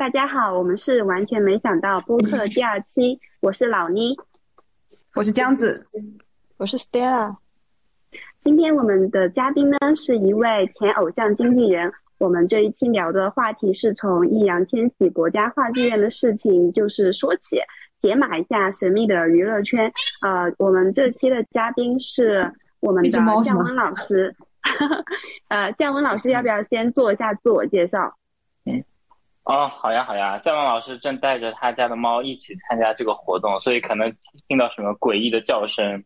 大家好，我们是完全没想到播客第二期，我是老妮，我是江子，我是 Stella。今天我们的嘉宾呢是一位前偶像经纪人。我们这一期聊的话题是从易烊千玺国家话剧院的事情，就是说起，解码一下神秘的娱乐圈。呃，我们这期的嘉宾是我们的降温老师。呃，降温老师要不要先做一下自我介绍？哦，好呀，好呀。降温老师正带着他家的猫一起参加这个活动，所以可能听到什么诡异的叫声。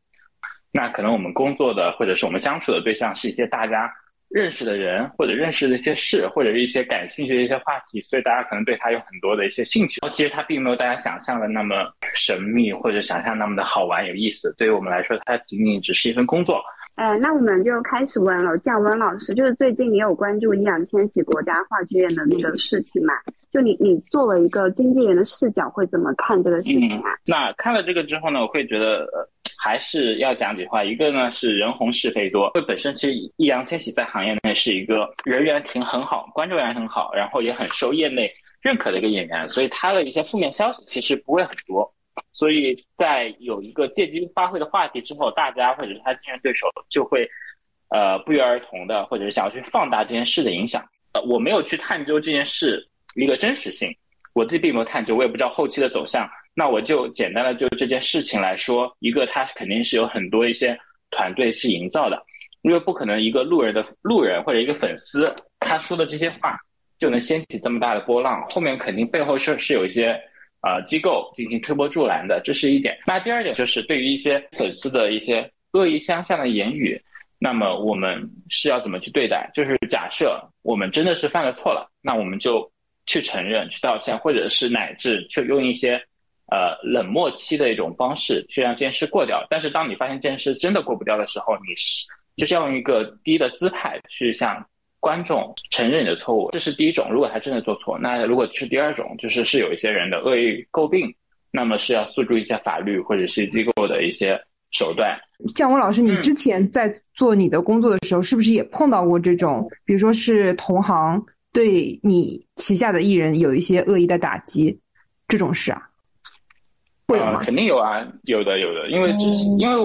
那可能我们工作的或者是我们相处的对象是一些大家。认识的人，或者认识的一些事，或者是一些感兴趣的一些话题，所以大家可能对他有很多的一些兴趣。其实他并没有大家想象的那么神秘，或者想象那么的好玩有意思。对于我们来说，它仅仅只是一份工作。哎，那我们就开始问了。降温老师，就是最近你有关注易烊千玺国家话剧院的那个事情嘛？就你你作为一个经纪人的视角，会怎么看这个事情啊？那看了这个之后呢，我会觉得。还是要讲几句话，一个呢是人红是非多，因为本身其实易烊千玺在行业内是一个人缘挺很好，观众缘很好，然后也很受业内认可的一个演员，所以他的一些负面消息其实不会很多。所以在有一个借机发挥的话题之后，大家或者是他竞争对手就会，呃不约而同的，或者是想要去放大这件事的影响。呃，我没有去探究这件事一个真实性，我自己并没有探究，我也不知道后期的走向。那我就简单的就这件事情来说，一个它肯定是有很多一些团队去营造的，因为不可能一个路人的路人或者一个粉丝他说的这些话就能掀起这么大的波浪，后面肯定背后是是有一些呃机构进行推波助澜的，这是一点。那第二点就是对于一些粉丝的一些恶意相向的言语，那么我们是要怎么去对待？就是假设我们真的是犯了错了，那我们就去承认、去道歉，或者是乃至去用一些。呃，冷漠期的一种方式去让这件事过掉。但是，当你发现这件事真的过不掉的时候，你是就是要用一个低的姿态去向观众承认你的错误。这是第一种。如果他真的做错，那如果是第二种，就是是有一些人的恶意诟病，那么是要诉诸一些法律或者是机构的一些手段。降温老师，你之前在做你的工作的时候，是不是也碰到过这种，比如说是同行对你旗下的艺人有一些恶意的打击这种事啊？会啊，肯定有啊，有的有的，因为这是因为，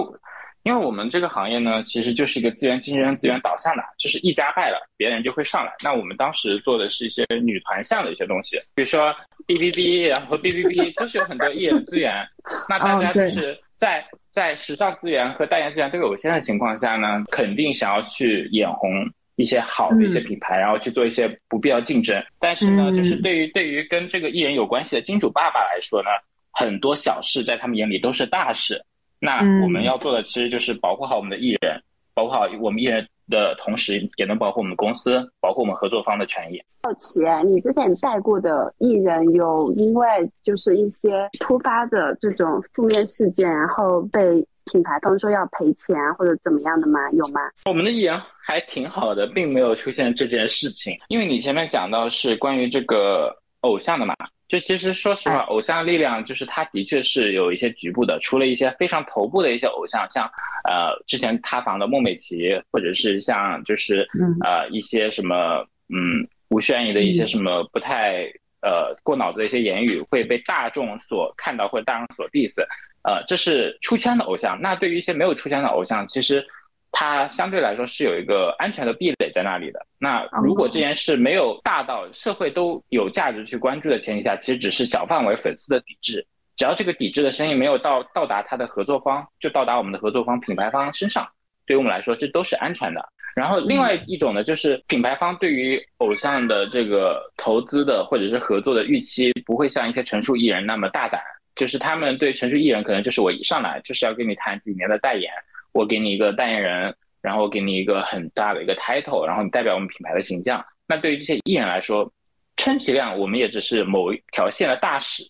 因为我们这个行业呢，其实就是一个资源竞争、资源导向的，就是一家败了，别人就会上来。那我们当时做的是一些女团向的一些东西，比如说 B B B，然后 B B B 都是有很多艺人资源，那大家就是在在时尚资源和代言资源都有限的情况下呢，肯定想要去眼红一些好的一些品牌，然后去做一些不必要竞争。但是呢，就是对于对于跟这个艺人有关系的金主爸爸来说呢。很多小事在他们眼里都是大事，那我们要做的其实就是保护好我们的艺人，保护好我们艺人的同时，也能保护我们公司，保护我们合作方的权益。好奇，你之前带过的艺人有因为就是一些突发的这种负面事件，然后被品牌方说要赔钱或者怎么样的吗？有吗？我们的艺人还挺好的，并没有出现这件事情。因为你前面讲到是关于这个偶像的嘛。就其实说实话，偶像力量就是它的确是有一些局部的，除了一些非常头部的一些偶像，像呃之前塌房的孟美岐，或者是像就是呃一些什么嗯吴宣仪的一些什么不太呃过脑子的一些言语会被大众所看到或者大众所 diss，呃这是出圈的偶像。那对于一些没有出圈的偶像，其实。它相对来说是有一个安全的壁垒在那里的。那如果这件事没有大到社会都有价值去关注的前提下，其实只是小范围粉丝的抵制。只要这个抵制的声音没有到到达他的合作方，就到达我们的合作方品牌方身上，对于我们来说这都是安全的。然后另外一种呢，就是品牌方对于偶像的这个投资的或者是合作的预期，不会像一些成熟艺人那么大胆。就是他们对成熟艺人可能就是我一上来就是要跟你谈几年的代言。我给你一个代言人，然后给你一个很大的一个 title，然后你代表我们品牌的形象。那对于这些艺人来说，充其量我们也只是某一条线的大使，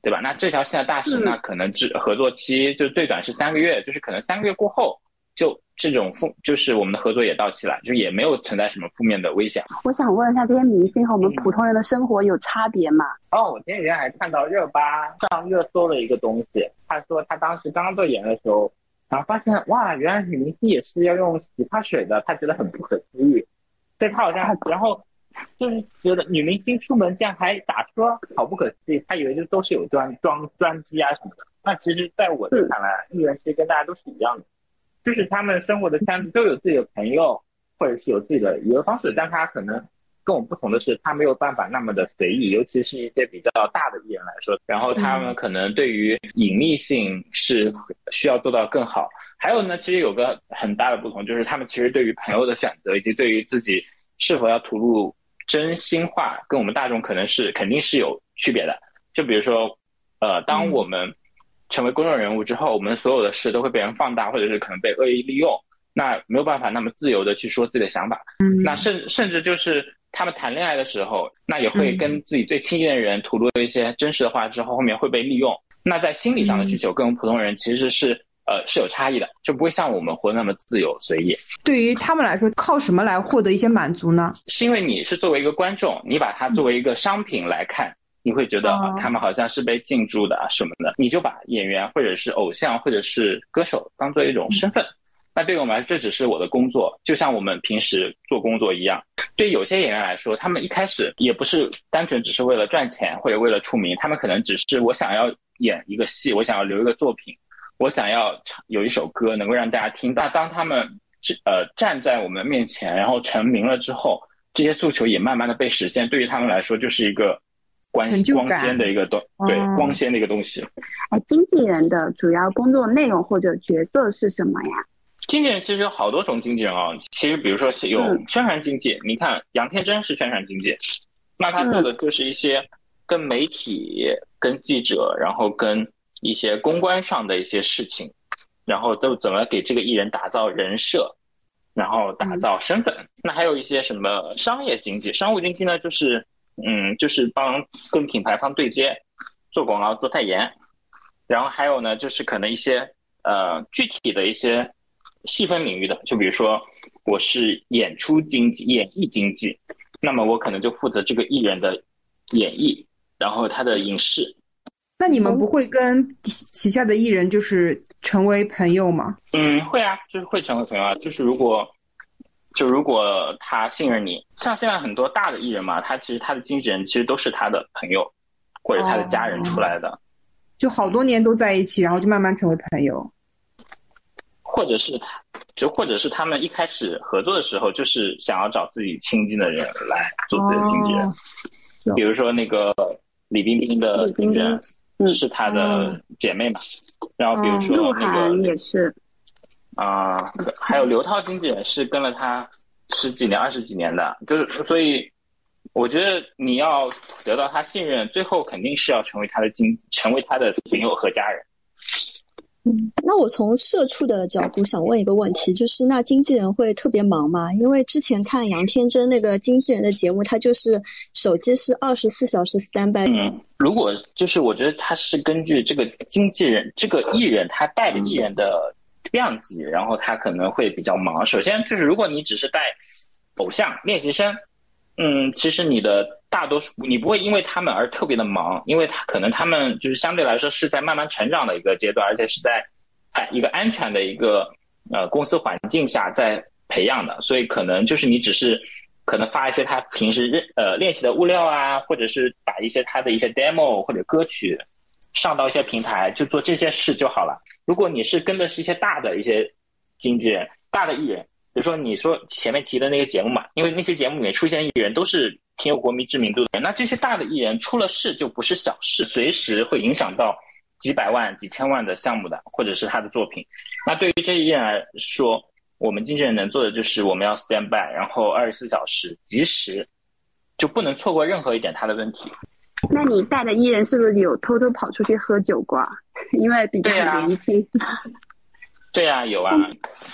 对吧？那这条线的大使，那可能只合作期就最短是三个月，就是可能三个月过后，就这种负，就是我们的合作也到期了，就也没有存在什么负面的危险。我想问一下，这些明星和我们普通人的生活有差别吗？哦，我前几天还看到热巴上热搜的一个东西，他说他当时刚做演的时候。然后发现哇，原来女明星也是要用洗发水的，他觉得很不可思议。所以他好像，然后就是觉得女明星出门这样还打车，好不可思议。他以为就都是有专装专机啊什么的。那其实，在我的看来，艺人其实跟大家都是一样的，就是他们生活的圈子都有自己的朋友，或者是有自己的娱乐方式，但他可能跟我们不同的是，他没有办法那么的随意，尤其是一些比较大的艺人来说，然后他们可能对于隐秘性是需要做到更好。还有呢，其实有个很大的不同，就是他们其实对于朋友的选择，以及对于自己是否要吐露真心话，跟我们大众可能是肯定是有区别的。就比如说，呃，当我们成为公众人物之后，我们所有的事都会被人放大，或者是可能被恶意利用，那没有办法那么自由的去说自己的想法。嗯，那甚甚至就是他们谈恋爱的时候，那也会跟自己最亲近的人吐露一些真实的话，之后后面会被利用。那在心理上的需求，跟我们普通人其实是呃是有差异的，就不会像我们活那么自由随意。对于他们来说，靠什么来获得一些满足呢？是因为你是作为一个观众，你把它作为一个商品来看。你会觉得啊，他们好像是被进驻的啊什么的，你就把演员或者是偶像或者是歌手当做一种身份。那对于我们来说，这只是我的工作，就像我们平时做工作一样。对有些演员来说，他们一开始也不是单纯只是为了赚钱或者为了出名，他们可能只是我想要演一个戏，我想要留一个作品，我想要唱有一首歌能够让大家听。那当他们呃站在我们面前，然后成名了之后，这些诉求也慢慢的被实现。对于他们来说，就是一个。光光鲜的一个东，对光鲜的一个东西。哎，经纪人的主要工作内容或者角色是什么呀？经纪人其实有好多种经纪人啊。其实，比如说有宣传经纪，你看杨天真是宣传经纪，那他做的就是一些跟媒体、跟记者，然后跟一些公关上的一些事情，然后都怎么给这个艺人打造人设，然后打造身份。那还有一些什么商业经济、商务经济呢？就是。嗯，就是帮跟品牌方对接，做广告、做代言，然后还有呢，就是可能一些呃具体的一些细分领域的，就比如说我是演出经济、演艺经济，那么我可能就负责这个艺人的演绎，然后他的影视。那你们不会跟旗下的艺人就是成为朋友吗？嗯，会啊，就是会成为朋友啊，就是如果。就如果他信任你，像现在很多大的艺人嘛，他其实他的经纪人其实都是他的朋友或者他的家人出来的，就好多年都在一起，然后就慢慢成为朋友，或者是他，就或者是他们一开始合作的时候就是想要找自己亲近的人来做自己的经纪人，比如说那个李冰冰的经纪人是她的姐妹嘛，然后比如说那个也是。啊，还有刘涛经纪人是跟了他十几年、二十几年的，就是所以，我觉得你要得到他信任，最后肯定是要成为他的经，成为他的朋友和家人。嗯，那我从社畜的角度想问一个问题，就是那经纪人会特别忙吗？因为之前看杨天真那个经纪人的节目，他就是手机是二十四小时 stand by。嗯，如果就是我觉得他是根据这个经纪人、这个艺人他带的艺人的。量级，然后他可能会比较忙。首先就是，如果你只是带偶像练习生，嗯，其实你的大多数你不会因为他们而特别的忙，因为他可能他们就是相对来说是在慢慢成长的一个阶段，而且是在在一个安全的一个呃公司环境下在培养的，所以可能就是你只是可能发一些他平时认呃练习的物料啊，或者是把一些他的一些 demo 或者歌曲上到一些平台，就做这些事就好了。如果你是跟的是一些大的一些经纪人、大的艺人，比如说你说前面提的那个节目嘛，因为那些节目里面出现艺人都是挺有国民知名度的人，那这些大的艺人出了事就不是小事，随时会影响到几百万、几千万的项目的，或者是他的作品。那对于这些艺人来说，我们经纪人能做的就是我们要 stand by，然后二十四小时及时，就不能错过任何一点他的问题。那你带的艺人是不是有偷偷跑出去喝酒过？因为比较年轻。对啊，有啊。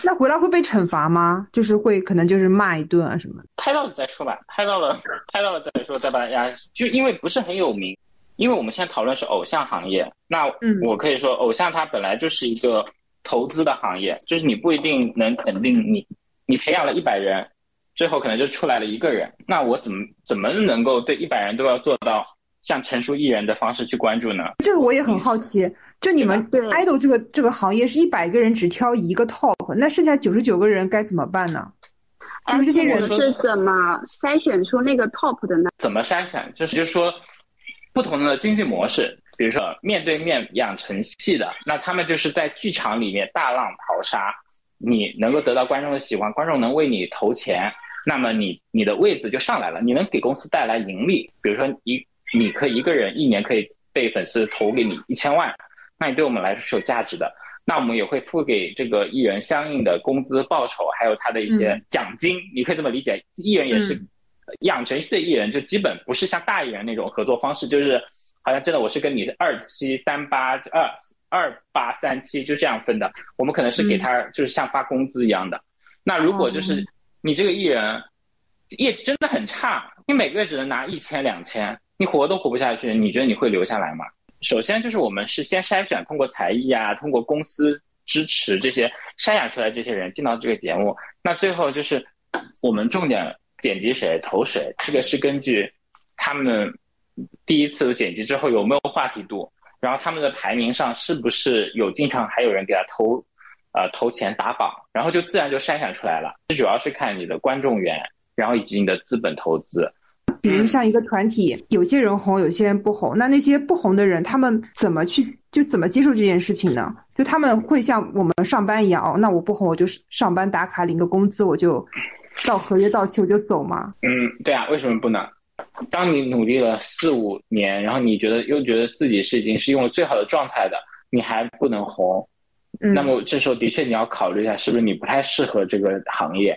那回来会被惩罚吗？就是会可能就是骂一顿啊什么？拍到了再说吧，拍到了，拍到了再说，再把大家就因为不是很有名，因为我们现在讨论是偶像行业，那我可以说偶像它本来就是一个投资的行业，就是你不一定能肯定你，你培养了一百人，最后可能就出来了一个人，那我怎么怎么能够对一百人都要做到？像成熟艺人的方式去关注呢？这个我也很好奇。就你们 idol 这个这个行业是一百个人只挑一个 top，那剩下九十九个人该怎么办呢？就是这些人是怎么筛选出那个 top 的呢？怎么筛选？就是就是说，不同的经济模式，比如说面对面养成系的，那他们就是在剧场里面大浪淘沙，你能够得到观众的喜欢，观众能为你投钱，那么你你的位子就上来了，你能给公司带来盈利。比如说一，你可以一个人一年可以被粉丝投给你一千万，那你对我们来说是有价值的。那我们也会付给这个艺人相应的工资报酬，还有他的一些奖金。你可以这么理解，艺人也是养成系的艺人，就基本不是像大艺人那种合作方式，就是好像真的我是跟你二七三八二二八三七就这样分的。我们可能是给他就是像发工资一样的。那如果就是你这个艺人业绩真的很差，你每个月只能拿一千两千，你活都活不下去，你觉得你会留下来吗？首先就是我们是先筛选，通过才艺啊，通过公司支持这些筛选出来这些人进到这个节目。那最后就是我们重点剪辑谁投谁，这个是根据他们第一次剪辑之后有没有话题度，然后他们的排名上是不是有经常还有人给他投呃投钱打榜，然后就自然就筛选出来了。这主要是看你的观众缘，然后以及你的资本投资。比如像一个团体，有些人红，有些人不红。那那些不红的人，他们怎么去就怎么接受这件事情呢？就他们会像我们上班一样，哦，那我不红，我就上班打卡领个工资，我就到合约到期我就走吗？嗯，对啊，为什么不能？当你努力了四五年，然后你觉得又觉得自己是已经是用了最好的状态的，你还不能红，那么这时候的确你要考虑一下，是不是你不太适合这个行业。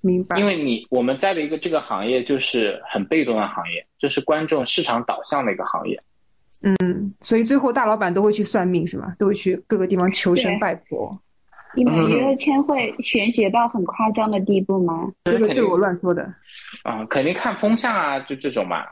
明白，因为你我们在的一个这个行业就是很被动的行业，就是观众市场导向的一个行业。嗯，所以最后大老板都会去算命是吗？都会去各个地方求神拜佛。你们娱乐圈会玄学到很夸张的地步吗？这个这个我乱说的。啊，肯定看风向啊，就这种嘛，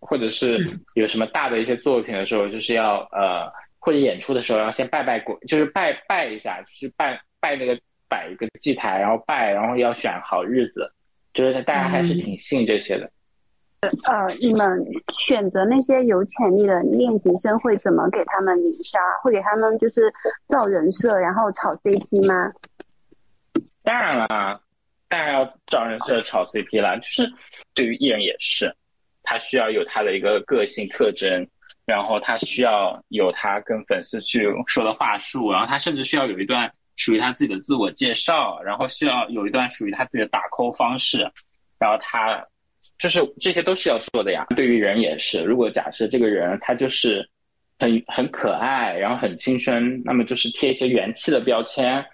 或者是有什么大的一些作品的时候，就是要呃，或者演出的时候要先拜拜过，就是拜拜一下，就是拜拜那个。摆一个祭台，然后拜，然后要选好日子，就是大家还是挺信这些的。呃，你们选择那些有潜力的练习生，会怎么给他们营销？会给他们就是造人设，然后炒 CP 吗？当然了，当然要造人设、炒 CP 了。就是对于艺人也是，他需要有他的一个个性特征，然后他需要有他跟粉丝去说的话术，然后他甚至需要有一段。属于他自己的自我介绍，然后需要有一段属于他自己的打 call 方式，然后他就是这些都是要做的呀。对于人也是，如果假设这个人他就是很很可爱，然后很青春，那么就是贴一些元气的标签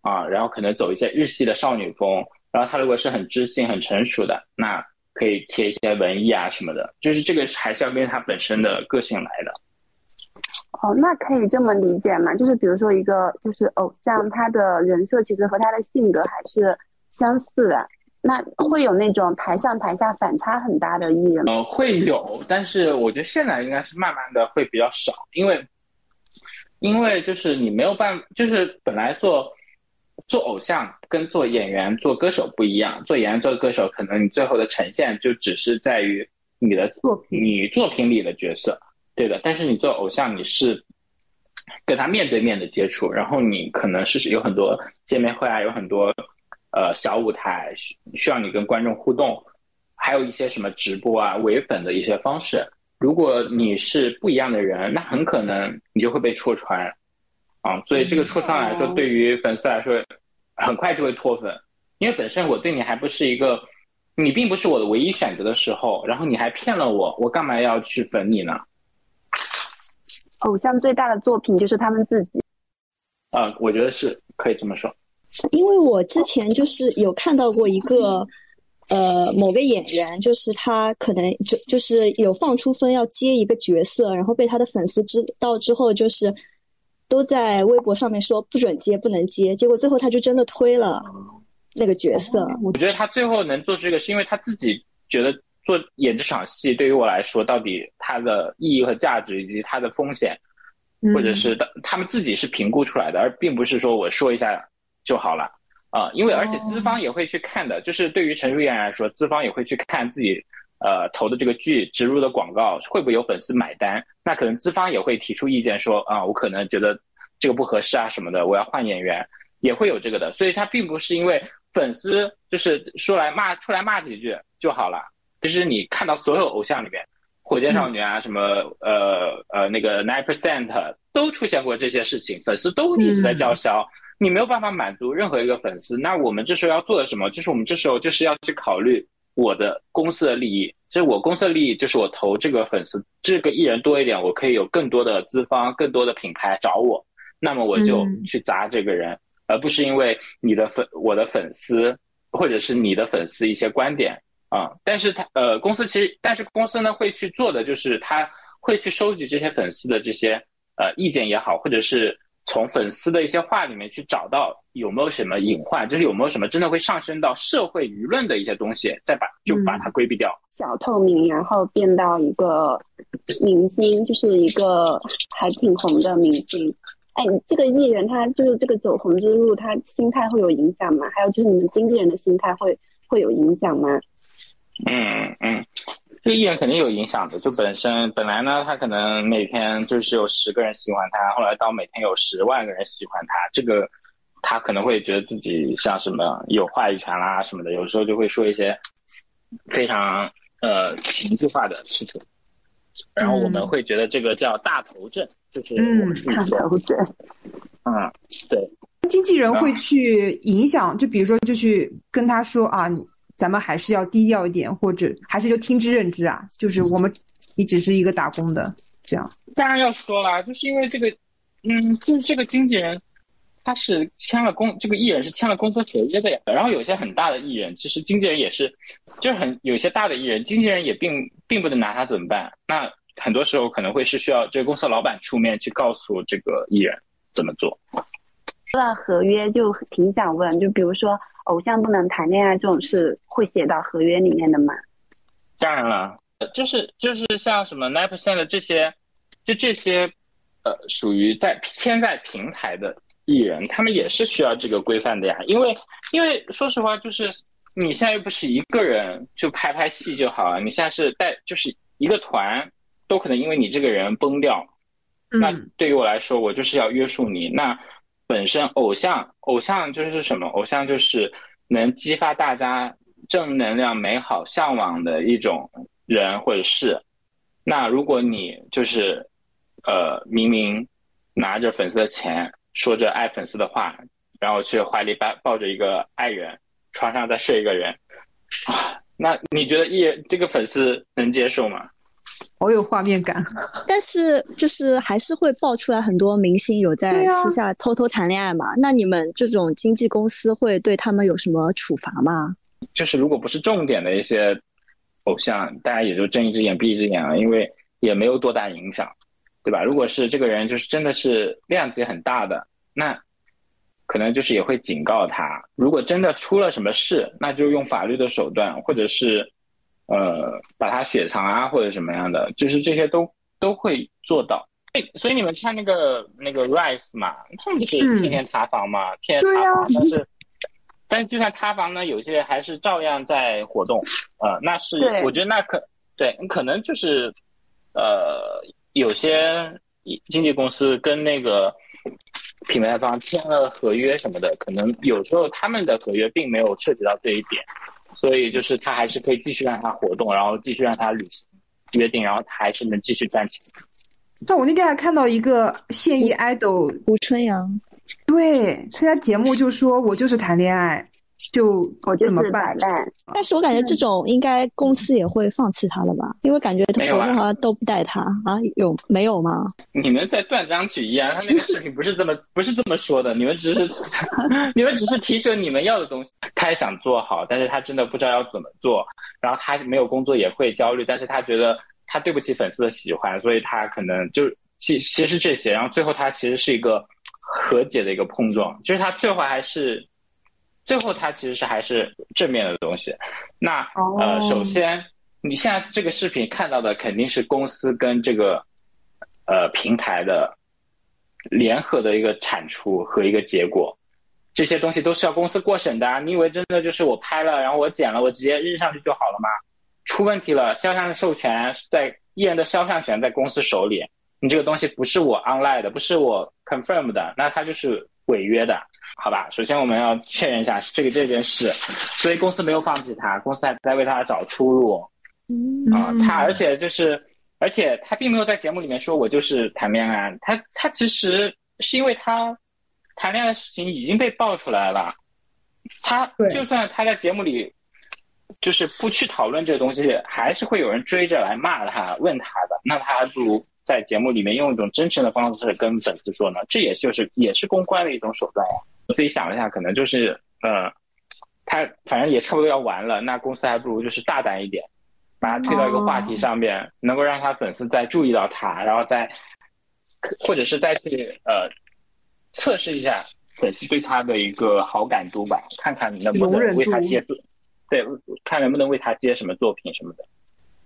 啊，然后可能走一些日系的少女风。然后他如果是很知性、很成熟的，那可以贴一些文艺啊什么的。就是这个还是要根据他本身的个性来的。哦，那可以这么理解吗？就是比如说一个就是偶像，他的人设其实和他的性格还是相似的。那会有那种台上台下反差很大的艺人吗？呃，会有，但是我觉得现在应该是慢慢的会比较少，因为因为就是你没有办，就是本来做做偶像跟做演员、做歌手不一样，做演员、做歌手，可能你最后的呈现就只是在于你的作品，你作品里的角色。对的，但是你做偶像，你是跟他面对面的接触，然后你可能是有很多见面会啊，有很多呃小舞台需需要你跟观众互动，还有一些什么直播啊、唯粉的一些方式。如果你是不一样的人，那很可能你就会被戳穿啊。所以这个戳穿来说，对于粉丝来说，很快就会脱粉，因为本身我对你还不是一个，你并不是我的唯一选择的时候，然后你还骗了我，我干嘛要去粉你呢？偶像最大的作品就是他们自己，啊，我觉得是可以这么说。因为我之前就是有看到过一个，呃，某个演员，就是他可能就就是有放出风要接一个角色，然后被他的粉丝知道之后，就是都在微博上面说不准接，不能接。结果最后他就真的推了那个角色。我觉得他最后能做这个，是因为他自己觉得。做演这场戏对于我来说，到底它的意义和价值，以及它的风险，或者是他们自己是评估出来的，而并不是说我说一下就好了啊。因为而且资方也会去看的，就是对于成熟艺人来说，资方也会去看自己呃投的这个剧植入的广告会不会有粉丝买单。那可能资方也会提出意见说啊，我可能觉得这个不合适啊什么的，我要换演员，也会有这个的。所以它并不是因为粉丝就是说来骂出来骂几句就好了。其实你看到所有偶像里面，火箭少女啊，什么呃呃那个 nine percent 都出现过这些事情，粉丝都一直在叫嚣，你没有办法满足任何一个粉丝。那我们这时候要做的什么？就是我们这时候就是要去考虑我的公司的利益。这我公司的利益就是我投这个粉丝，这个艺人多一点，我可以有更多的资方、更多的品牌找我，那么我就去砸这个人，而不是因为你的粉、我的粉丝或者是你的粉丝一些观点啊。但是他呃，公司其实，但是公司呢会去做的就是他会去收集这些粉丝的这些呃意见也好，或者是。从粉丝的一些话里面去找到有没有什么隐患，就是有没有什么真的会上升到社会舆论的一些东西，再把就把它规避掉。小透明，然后变到一个明星，就是一个还挺红的明星。哎，这个艺人他就是这个走红之路，他心态会有影响吗？还有就是你们经纪人的心态会会有影响吗？嗯嗯。这个艺人肯定有影响的，就本身本来呢，他可能每天就是有十个人喜欢他，后来到每天有十万个人喜欢他，这个他可能会觉得自己像什么有话语权啦什么的，有时候就会说一些非常呃情绪化的事情，然后我们会觉得这个叫大头症，就是我们大头症，嗯，对，经纪人会去影响，就比如说就去跟他说啊。咱们还是要低调一点，或者还是就听之任之啊。就是我们，你只是一个打工的，这样。当然要说了，就是因为这个，嗯，就是这个经纪人，他是签了公，这个艺人是签了公司合约的呀。然后有些很大的艺人，其实经纪人也是，就是很有些大的艺人，经纪人也并并不能拿他怎么办。那很多时候可能会是需要这个公司老板出面去告诉这个艺人怎么做。说到合约，就挺想问，就比如说。偶像不能谈恋爱这种事会写到合约里面的吗？当然了，就是就是像什么 nine percent 的这些，就这些，呃，属于在签在平台的艺人，他们也是需要这个规范的呀。因为因为说实话，就是你现在又不是一个人就拍拍戏就好了，你现在是带就是一个团，都可能因为你这个人崩掉。那对于我来说，我就是要约束你。那本身偶像，偶像就是什么？偶像就是能激发大家正能量、美好向往的一种人或者事。那如果你就是，呃，明明拿着粉丝的钱，说着爱粉丝的话，然后去怀里抱抱着一个爱人，床上再睡一个人，啊，那你觉得艺人这个粉丝能接受吗？好有画面感，但是就是还是会爆出来很多明星有在私下偷偷谈恋爱嘛？那你们这种经纪公司会对他们有什么处罚吗？就是如果不是重点的一些偶像，大家也就睁一只眼闭一只眼了，因为也没有多大影响，对吧？如果是这个人就是真的是量级很大的，那可能就是也会警告他。如果真的出了什么事，那就用法律的手段，或者是。呃，把它雪藏啊，或者什么样的，就是这些都都会做到。所以你们看那个那个 Rise 嘛，他们不是天天塌房嘛，天天塌房，但是但是就算塌房呢，有些还是照样在活动。呃，那是我觉得那可对，可能就是呃，有些经纪公司跟那个品牌方签了合约什么的，可能有时候他们的合约并没有涉及到这一点。所以就是他还是可以继续让他活动，然后继续让他履行约定，然后他还是能继续赚钱。但我那天还看到一个现役 idol 吴春阳，对参加节目就说我就是谈恋爱。就我怎么办？但是我感觉这种应该公司也会放弃他了吧？因为感觉他好像都不带他啊？有没有吗？你们在断章取义啊！他那个视频不是这么 不是这么说的，你们只是你们只是提出你们要的东西。他也想做好，但是他真的不知道要怎么做。然后他没有工作也会焦虑，但是他觉得他对不起粉丝的喜欢，所以他可能就其其实这些。然后最后他其实是一个和解的一个碰撞，就是他最后还是。最后，它其实是还是正面的东西。那呃，首先，你现在这个视频看到的肯定是公司跟这个呃平台的联合的一个产出和一个结果。这些东西都是要公司过审的。你以为真的就是我拍了，然后我剪了，我直接扔上去就好了吗？出问题了，肖像授权在艺人的肖像权在公司手里，你这个东西不是我 online 的，不是我 confirm 的，那它就是。违约的，好吧？首先我们要确认一下这个这件事，所以公司没有放弃他，公司还在为他找出路啊。他而且就是，而且他并没有在节目里面说我就是谈恋爱，他他其实是因为他谈恋爱的事情已经被爆出来了，他就算他在节目里就是不去讨论这个东西，还是会有人追着来骂他、问他的，那他还不如。在节目里面用一种真诚的方式跟粉丝说呢，这也就是也是公关的一种手段呀。我自己想了一下，可能就是呃，他反正也差不多要完了，那公司还不如就是大胆一点，把他推到一个话题上面，能够让他粉丝再注意到他，然后再或者是再去呃测试一下粉丝对他的一个好感度吧，看看能不能为他接对，看能不能为他接什么作品什么的。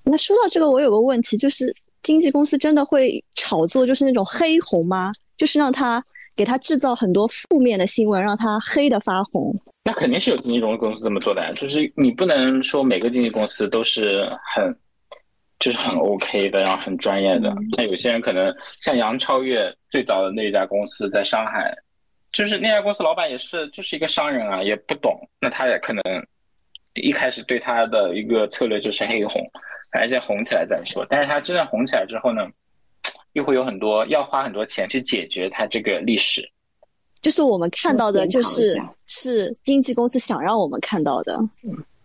那说到这个，我有个问题就是。经纪公司真的会炒作，就是那种黑红吗？就是让他给他制造很多负面的新闻，让他黑的发红。那肯定是有经纪公司这么做的，就是你不能说每个经纪公司都是很，就是很 OK 的，然后很专业的。那有些人可能像杨超越最早的那一家公司在上海，就是那家公司老板也是就是一个商人啊，也不懂，那他也可能一开始对他的一个策略就是黑红。还先红起来再说，但是它真正红起来之后呢，又会有很多要花很多钱去解决它这个历史。就是我们看到的，就是是经纪公司想让我们看到的。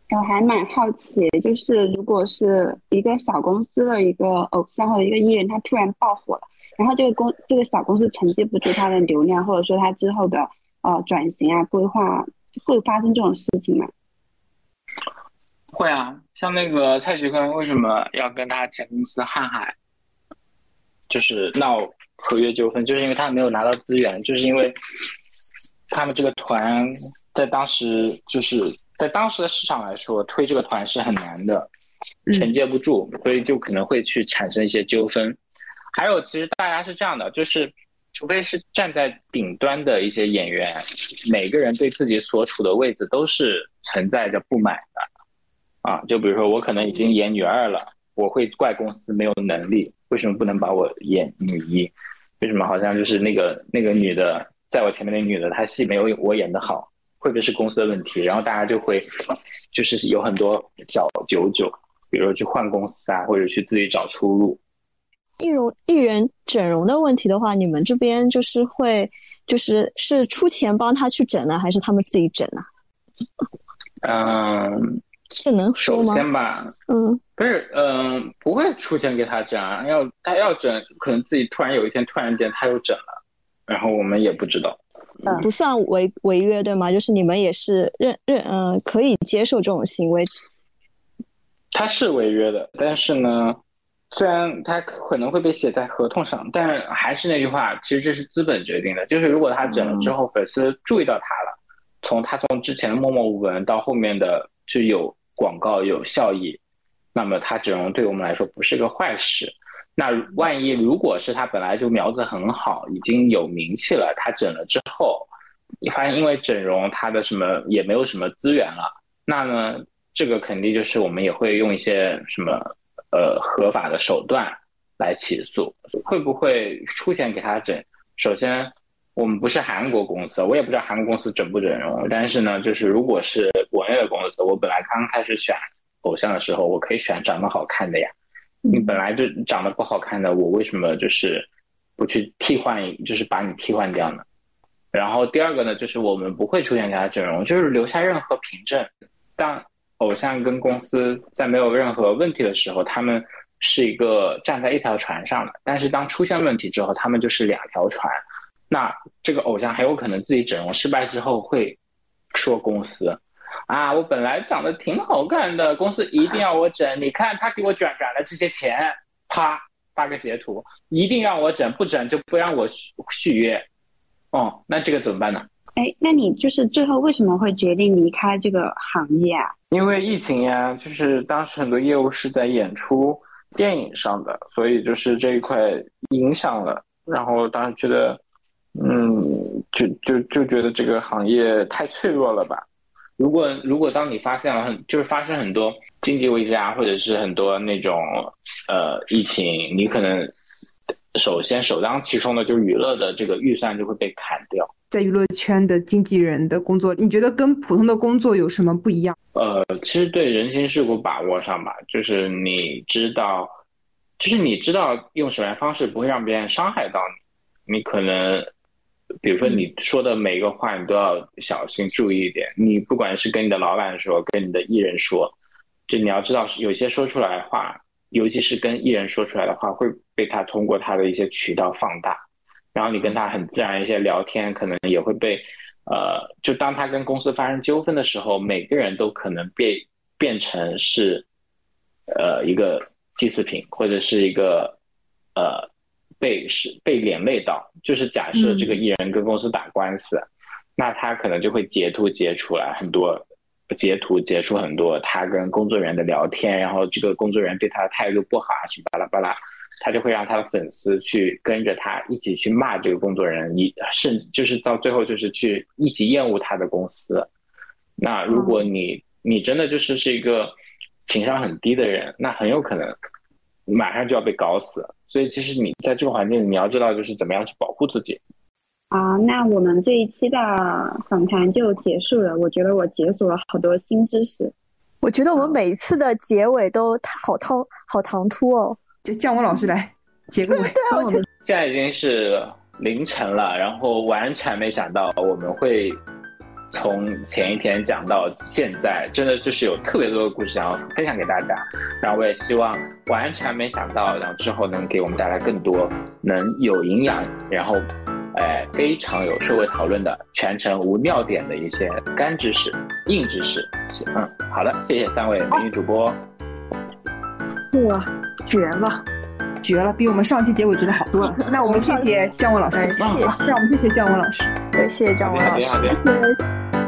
我还蛮好奇，就是如果是一个小公司的一个偶像或者一个艺人，他突然爆火了，然后这个公这个小公司承接不住他的流量，或者说他之后的呃转型啊规划，会发生这种事情吗？会啊，像那个蔡徐坤为什么要跟他前公司瀚海，就是闹合约纠纷，就是因为他没有拿到资源，就是因为他们这个团在当时就是在当时的市场来说，推这个团是很难的，承接不住，所以就可能会去产生一些纠纷。还有，其实大家是这样的，就是除非是站在顶端的一些演员，每个人对自己所处的位置都是存在着不满的。啊，就比如说我可能已经演女二了，我会怪公司没有能力，为什么不能把我演女一？为什么好像就是那个那个女的在我前面那女的她戏没有我演的好？会不会是公司的问题？然后大家就会就是有很多小九九，比如说去换公司啊，或者去自己找出路。艺容艺人整容的问题的话，你们这边就是会就是是出钱帮他去整呢，还是他们自己整呢？嗯。这能说吗？首先吧，嗯，不是，嗯，不会出钱给他整，要他要整，可能自己突然有一天突然间他又整了，然后我们也不知道，不算违违约对吗？就是你们也是认认，嗯，可以接受这种行为。他是违约的，但是呢，虽然他可能会被写在合同上，但还是那句话，其实这是资本决定的，就是如果他整了之后，粉丝注意到他了，从他从之前的默默无闻到后面的就有。广告有效益，那么他整容对我们来说不是个坏事。那万一如果是他本来就苗子很好，已经有名气了，他整了之后，你发现因为整容他的什么也没有什么资源了，那呢，这个肯定就是我们也会用一些什么呃合法的手段来起诉。会不会出钱给他整？首先。我们不是韩国公司，我也不知道韩国公司整不整容。但是呢，就是如果是国内的公司，我本来刚开始选偶像的时候，我可以选长得好看的呀。你本来就长得不好看的，我为什么就是不去替换，就是把你替换掉呢？然后第二个呢，就是我们不会出现给他整容，就是留下任何凭证。当偶像跟公司在没有任何问题的时候，他们是一个站在一条船上的；但是当出现问题之后，他们就是两条船。那这个偶像很有可能自己整容失败之后会说公司啊，我本来长得挺好看的，公司一定要我整。你看他给我转转了这些钱，啪发个截图，一定让我整，不整就不让我续续约。哦，那这个怎么办呢？哎，那你就是最后为什么会决定离开这个行业啊？因为疫情呀，就是当时很多业务是在演出电影上的，所以就是这一块影响了。然后当时觉得。嗯，就就就觉得这个行业太脆弱了吧？如果如果当你发现了很就是发生很多经济危机啊，或者是很多那种呃疫情，你可能首先首当其冲的就是娱乐的这个预算就会被砍掉。在娱乐圈的经纪人的工作，你觉得跟普通的工作有什么不一样？呃，其实对人情世故把握上吧，就是你知道，就是你知道用什么样方式不会让别人伤害到你，你可能，比如说你说的每一个话，你都要小心注意一点。你不管是跟你的老板说，跟你的艺人说，就你要知道，有些说出来的话，尤其是跟艺人说出来的话，会被他通过他的一些渠道放大。然后你跟他很自然一些聊天，可能也会被，呃，就当他跟公司发生纠纷的时候，每个人都可能变变成是，呃，一个祭祀品，或者是一个，呃，被是被连累到。就是假设这个艺人跟公司打官司，那他可能就会截图截出来很多，截图截出很多他跟工作人员的聊天，然后这个工作人员对他的态度不好啊，什么巴拉巴拉。他就会让他的粉丝去跟着他一起去骂这个工作人员，一甚就是到最后就是去一起厌恶他的公司。那如果你你真的就是是一个情商很低的人，那很有可能马上就要被搞死。所以其实你在这个环境，你要知道就是怎么样去保护自己。啊，那我们这一期的访谈就结束了。我觉得我解锁了好多新知识。我觉得我们每一次的结尾都好唐好唐突哦。就叫我老师来结个尾。现在已经是凌晨了，然后完全没想到我们会从前一天讲到现在，真的就是有特别多的故事想要分享给大家。然后我也希望完全没想到，然后之后能给我们带来更多能有营养，然后哎非常有社会讨论的全程无尿点的一些干知识、硬知识。嗯，好的，谢谢三位美女主播。哇，绝了，绝了，比我们上期结尾绝的好多了。那我们谢谢姜文老师，谢谢，让我们谢谢姜文老师，对，谢谢姜文老师。